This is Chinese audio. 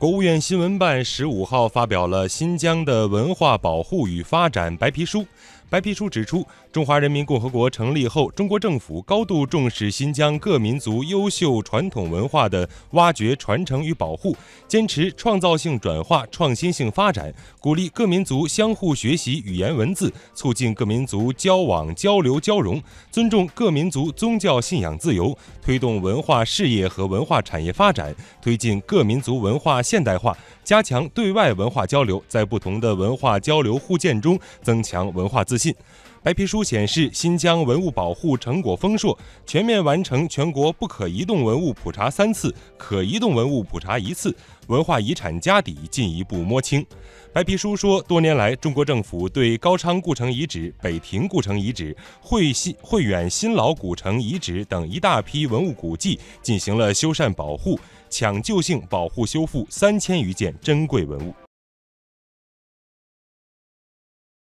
国务院新闻办十五号发表了新疆的文化保护与发展白皮书。白皮书指出，中华人民共和国成立后，中国政府高度重视新疆各民族优秀传统文化的挖掘、传承与保护，坚持创造性转化、创新性发展，鼓励各民族相互学习语言文字，促进各民族交往交流交融，尊重各民族宗教信仰自由，推动文化事业和文化产业发展，推进各民族文化现代化，加强对外文化交流，在不同的文化交流互鉴中增强文化自。信白皮书显示，新疆文物保护成果丰硕，全面完成全国不可移动文物普查三次，可移动文物普查一次，文化遗产家底进一步摸清。白皮书说，多年来，中国政府对高昌故城遗址、北庭故城遗址、会新会远新老古城遗址等一大批文物古迹进行了修缮保护，抢救性保护修复三千余件珍贵文物。